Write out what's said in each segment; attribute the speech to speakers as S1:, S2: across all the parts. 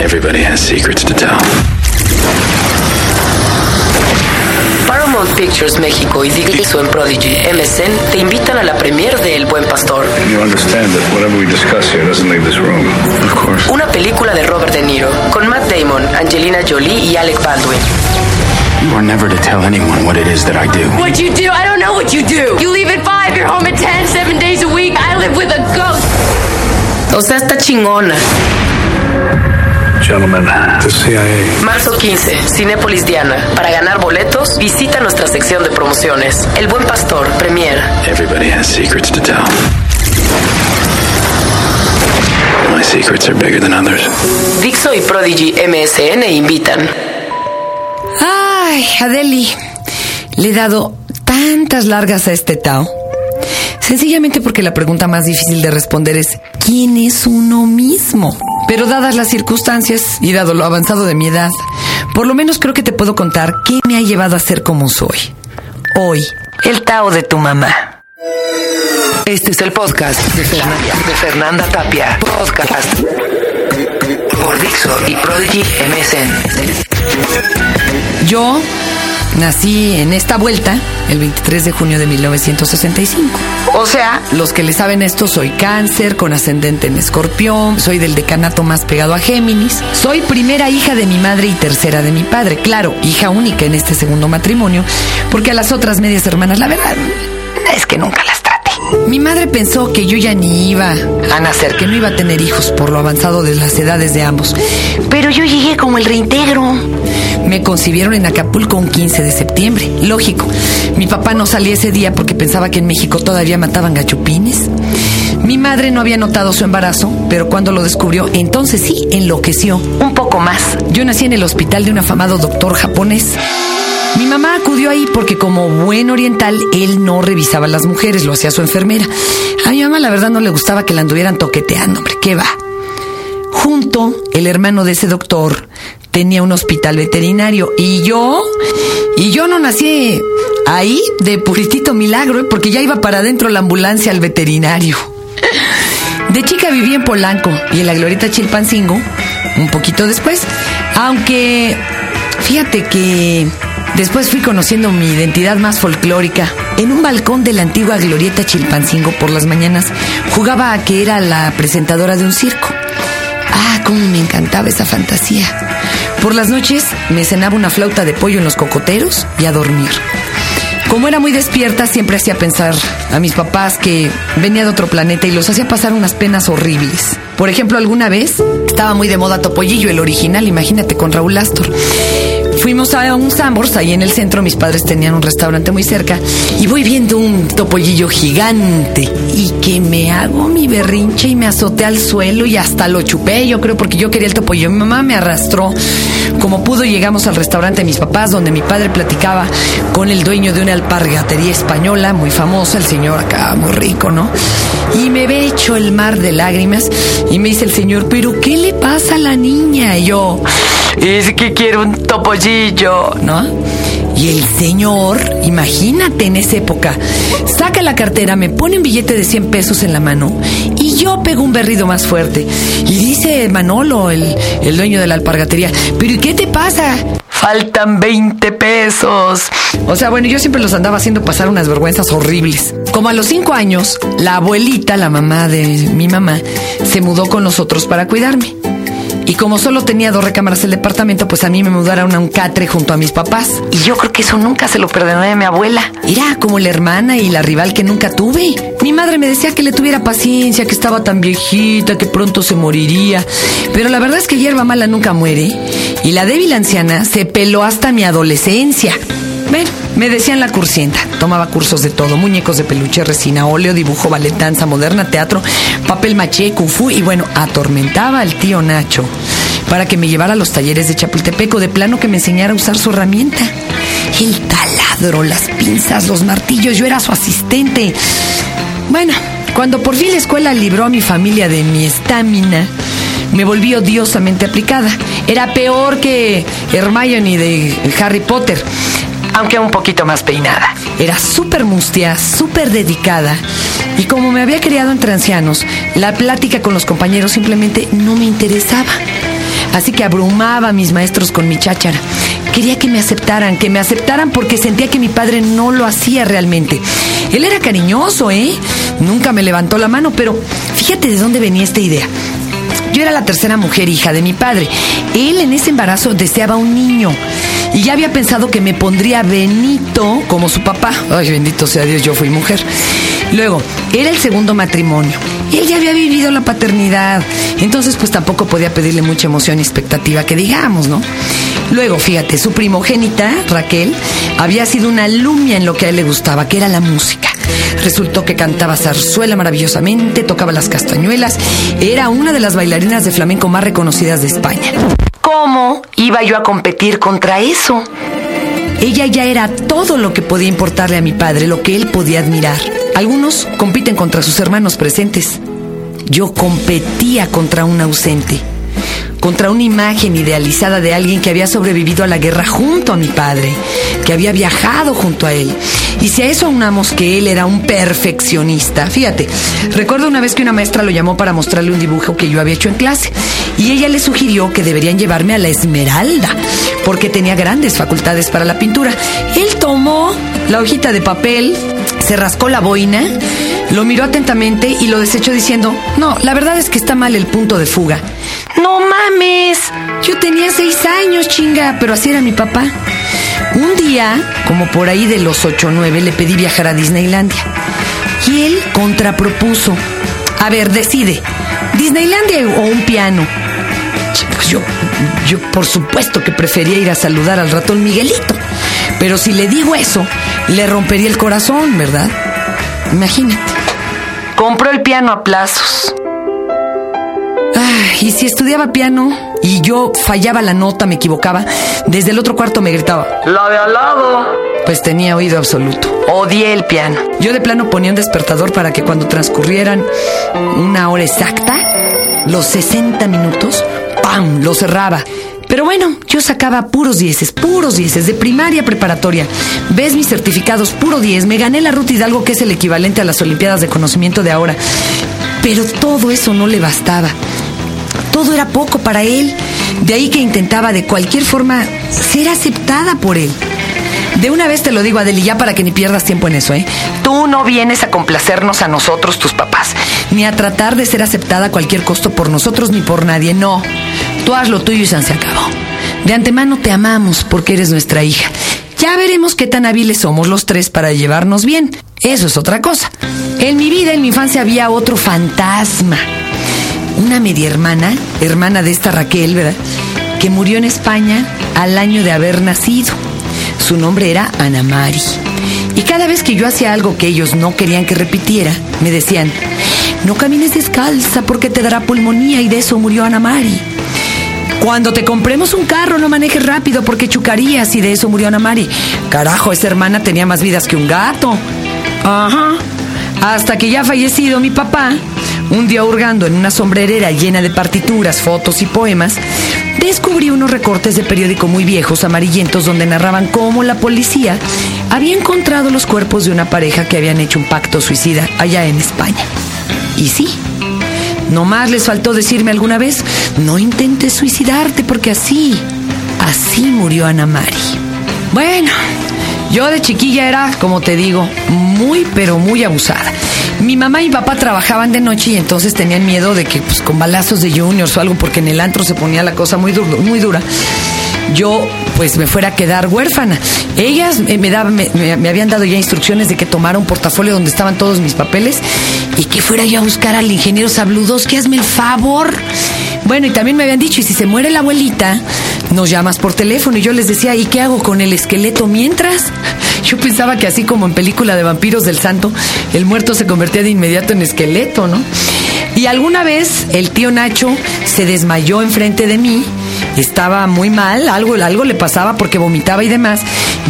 S1: Everybody has secrets to tell.
S2: Paramount Pictures México y Dixo en Prodigy MSN te invitan a la premier de El Buen Pastor,
S3: You understand that whatever we discuss here doesn't leave this room.
S1: Of course.
S2: una película de Robert De Niro con Matt Damon, Angelina Jolie y Alec Baldwin.
S1: You are never to tell anyone what it is that I do.
S4: What you do? I don't know what you do. You leave at five, you're home at ten, seven days a week. I live with a ghost.
S2: O sea, está chingona.
S3: Gentlemen, the CIA.
S2: Marzo 15, Cinépolis Diana. Para ganar boletos, visita nuestra sección de promociones. El Buen Pastor, Premier.
S1: Everybody has secrets to tell. My secrets are bigger than others.
S2: Dixo y Prodigy MSN invitan.
S5: Ay, Adeli, le he dado tantas largas a este Tao. Sencillamente porque la pregunta más difícil de responder es ¿quién es uno mismo? Pero dadas las circunstancias y dado lo avanzado de mi edad, por lo menos creo que te puedo contar qué me ha llevado a ser como soy. Hoy, el Tao de tu mamá.
S2: Este es el podcast de Fernanda, de Fernanda Tapia. Podcast por Dixo y Prodigy MSN.
S5: Yo nací en esta vuelta el 23 de junio de 1965. O sea, los que le saben esto, soy cáncer con ascendente en escorpión, soy del decanato más pegado a Géminis, soy primera hija de mi madre y tercera de mi padre. Claro, hija única en este segundo matrimonio, porque a las otras medias hermanas, la verdad, es que nunca las. Mi madre pensó que yo ya ni iba a nacer, que no iba a tener hijos por lo avanzado de las edades de ambos. Pero yo llegué como el reintegro. Me concibieron en Acapulco un 15 de septiembre. Lógico. Mi papá no salía ese día porque pensaba que en México todavía mataban gachupines. Mi madre no había notado su embarazo, pero cuando lo descubrió, entonces sí enloqueció. Un poco más. Yo nací en el hospital de un afamado doctor japonés. Mi mamá acudió ahí porque como buen oriental, él no revisaba a las mujeres, lo hacía su enfermera. A mi mamá la verdad no le gustaba que la anduvieran toqueteando, hombre, ¿qué va? Junto, el hermano de ese doctor tenía un hospital veterinario y yo, y yo no nací ahí de puritito milagro, ¿eh? porque ya iba para adentro la ambulancia al veterinario. De chica viví en Polanco y en la Glorieta Chilpancingo, un poquito después, aunque fíjate que después fui conociendo mi identidad más folclórica. En un balcón de la antigua Glorieta Chilpancingo por las mañanas jugaba a que era la presentadora de un circo. Ah, cómo me encantaba esa fantasía. Por las noches me cenaba una flauta de pollo en los cocoteros y a dormir. Como era muy despierta, siempre hacía pensar a mis papás que venía de otro planeta y los hacía pasar unas penas horribles. Por ejemplo, alguna vez estaba muy de moda Topollillo, el original, imagínate, con Raúl Astor. Fuimos a un Sambors, ahí en el centro, mis padres tenían un restaurante muy cerca, y voy viendo un topollillo gigante, y que me hago mi berrinche y me azoté al suelo y hasta lo chupé, yo creo, porque yo quería el topollillo. Mi mamá me arrastró. Como pudo, llegamos al restaurante de mis papás, donde mi padre platicaba con el dueño de una alpargatería española muy famosa, el señor acá, muy rico, ¿no? Y me ve hecho el mar de lágrimas, y me dice el señor, ¿pero qué le pasa a la niña? Y yo, es que quiero un topollillo, ¿no? Y el señor, imagínate en esa época, saca la cartera, me pone un billete de 100 pesos en la mano y yo pego un berrido más fuerte. Y dice Manolo, el, el dueño de la alpargatería, ¿pero y qué te pasa? Faltan 20 pesos. O sea, bueno, yo siempre los andaba haciendo pasar unas vergüenzas horribles. Como a los 5 años, la abuelita, la mamá de mi mamá, se mudó con nosotros para cuidarme. Y como solo tenía dos recámaras el departamento, pues a mí me mudaron a un catre junto a mis papás. Y yo creo que eso nunca se lo perdoné a mi abuela. Era como la hermana y la rival que nunca tuve. Mi madre me decía que le tuviera paciencia, que estaba tan viejita, que pronto se moriría. Pero la verdad es que hierba mala nunca muere. Y la débil anciana se peló hasta mi adolescencia. Bueno, me decían la cursienta. Tomaba cursos de todo: muñecos de peluche, resina, óleo, dibujo, ballet, danza moderna, teatro, papel maché, kung. Y bueno, atormentaba al tío Nacho para que me llevara a los talleres de Chapultepec o de plano que me enseñara a usar su herramienta. El taladro, las pinzas, los martillos. Yo era su asistente. Bueno, cuando por fin la escuela libró a mi familia de mi estamina, me volví odiosamente aplicada. Era peor que Hermione de Harry Potter aunque un poquito más peinada. Era súper mustia, súper dedicada. Y como me había criado entre ancianos, la plática con los compañeros simplemente no me interesaba. Así que abrumaba a mis maestros con mi cháchara. Quería que me aceptaran, que me aceptaran porque sentía que mi padre no lo hacía realmente. Él era cariñoso, ¿eh? Nunca me levantó la mano, pero fíjate de dónde venía esta idea. Yo era la tercera mujer hija de mi padre. Él en ese embarazo deseaba un niño. Y ya había pensado que me pondría Benito como su papá. Ay, bendito sea Dios, yo fui mujer. Luego, era el segundo matrimonio. Él ya había vivido la paternidad. Entonces, pues tampoco podía pedirle mucha emoción y expectativa que digamos, ¿no? Luego, fíjate, su primogénita, Raquel, había sido una alumnia en lo que a él le gustaba, que era la música. Resultó que cantaba zarzuela maravillosamente, tocaba las castañuelas, era una de las bailarinas de flamenco más reconocidas de España. ¿Cómo iba yo a competir contra eso? Ella ya era todo lo que podía importarle a mi padre, lo que él podía admirar. Algunos compiten contra sus hermanos presentes. Yo competía contra un ausente contra una imagen idealizada de alguien que había sobrevivido a la guerra junto a mi padre, que había viajado junto a él. Y si a eso unamos que él era un perfeccionista, fíjate, recuerdo una vez que una maestra lo llamó para mostrarle un dibujo que yo había hecho en clase y ella le sugirió que deberían llevarme a la Esmeralda, porque tenía grandes facultades para la pintura. Él tomó la hojita de papel, se rascó la boina, lo miró atentamente y lo desechó diciendo, no, la verdad es que está mal el punto de fuga. No mames, yo tenía seis años, chinga, pero así era mi papá. Un día, como por ahí de los 8 o 9, le pedí viajar a Disneylandia. Y él contrapropuso. A ver, decide, ¿Disneylandia o un piano? Pues yo, yo por supuesto que prefería ir a saludar al ratón Miguelito. Pero si le digo eso, le rompería el corazón, ¿verdad? Imagínate. Compró el piano a plazos. y si estudiaba piano y yo fallaba la nota, me equivocaba, desde el otro cuarto me gritaba, la de al lado. Pues tenía oído absoluto. Odié el piano. Yo de plano ponía un despertador para que cuando transcurrieran una hora exacta, los 60 minutos, ¡pam! lo cerraba. Pero bueno, yo sacaba puros dieces, puros dieces, de primaria preparatoria. Ves mis certificados, puro diez. Me gané la Ruta Hidalgo, que es el equivalente a las Olimpiadas de Conocimiento de ahora. Pero todo eso no le bastaba. Todo era poco para él. De ahí que intentaba de cualquier forma ser aceptada por él. De una vez te lo digo, Adeli, ya para que ni pierdas tiempo en eso, ¿eh? Tú no vienes a complacernos a nosotros, tus papás, ni a tratar de ser aceptada a cualquier costo por nosotros ni por nadie, no. Tú haz lo tuyo y se acabó. De antemano te amamos porque eres nuestra hija. Ya veremos qué tan hábiles somos los tres para llevarnos bien. Eso es otra cosa. En mi vida, en mi infancia, había otro fantasma. Una media hermana, hermana de esta Raquel, ¿verdad? Que murió en España al año de haber nacido. Su nombre era Ana Mari. Y cada vez que yo hacía algo que ellos no querían que repitiera, me decían, no camines descalza porque te dará pulmonía y de eso murió Ana Mari. Cuando te compremos un carro, no manejes rápido porque chucarías y de eso murió Ana Mari. Carajo, esa hermana tenía más vidas que un gato. Ajá. Hasta que ya fallecido mi papá, un día hurgando en una sombrerera llena de partituras, fotos y poemas, descubrí unos recortes de periódico muy viejos, amarillentos, donde narraban cómo la policía había encontrado los cuerpos de una pareja que habían hecho un pacto suicida allá en España. Y sí, no más les faltó decirme alguna vez, no intentes suicidarte porque así, así murió Ana Mari. Bueno, yo de chiquilla era, como te digo, muy pero muy abusada. Mi mamá y papá trabajaban de noche y entonces tenían miedo de que pues, con balazos de juniors o algo, porque en el antro se ponía la cosa muy, muy dura yo pues me fuera a quedar huérfana. Ellas me, me, habían dado ya instrucciones de que tomara un portafolio donde estaban todos mis papeles y que fuera yo a buscar al ingeniero que hazme el favor. Bueno, y también me habían dicho, y si se muere la abuelita, nos llamas por teléfono. Y yo les decía, ¿y qué hago con el esqueleto mientras? Yo pensaba que así como en película de vampiros del santo, el muerto se convertía de inmediato en esqueleto, ¿no? Y alguna vez el tío Nacho se desmayó enfrente de mí estaba muy mal, algo, algo le pasaba porque vomitaba y demás.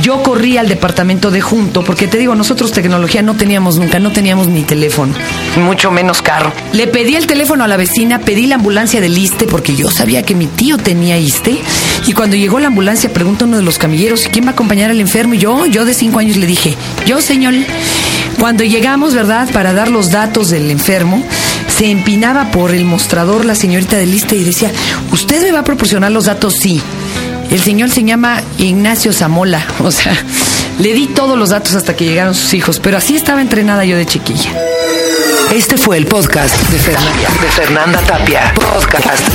S5: Yo corrí al departamento de junto, porque te digo, nosotros tecnología no teníamos nunca, no teníamos ni teléfono, mucho menos carro. Le pedí el teléfono a la vecina, pedí la ambulancia del ISTE, porque yo sabía que mi tío tenía ISTE. Y cuando llegó la ambulancia, preguntó uno de los camilleros, ¿quién va a acompañar al enfermo? Y yo, yo de cinco años le dije, yo, señor. Cuando llegamos, ¿verdad?, para dar los datos del enfermo, se empinaba por el mostrador la señorita del liste y decía, ¿usted me va a proporcionar los datos? Sí. El señor se llama Ignacio Zamola. O sea, le di todos los datos hasta que llegaron sus hijos, pero así estaba entrenada yo de chiquilla.
S2: Este fue el podcast de de Fernanda Tapia. Podcast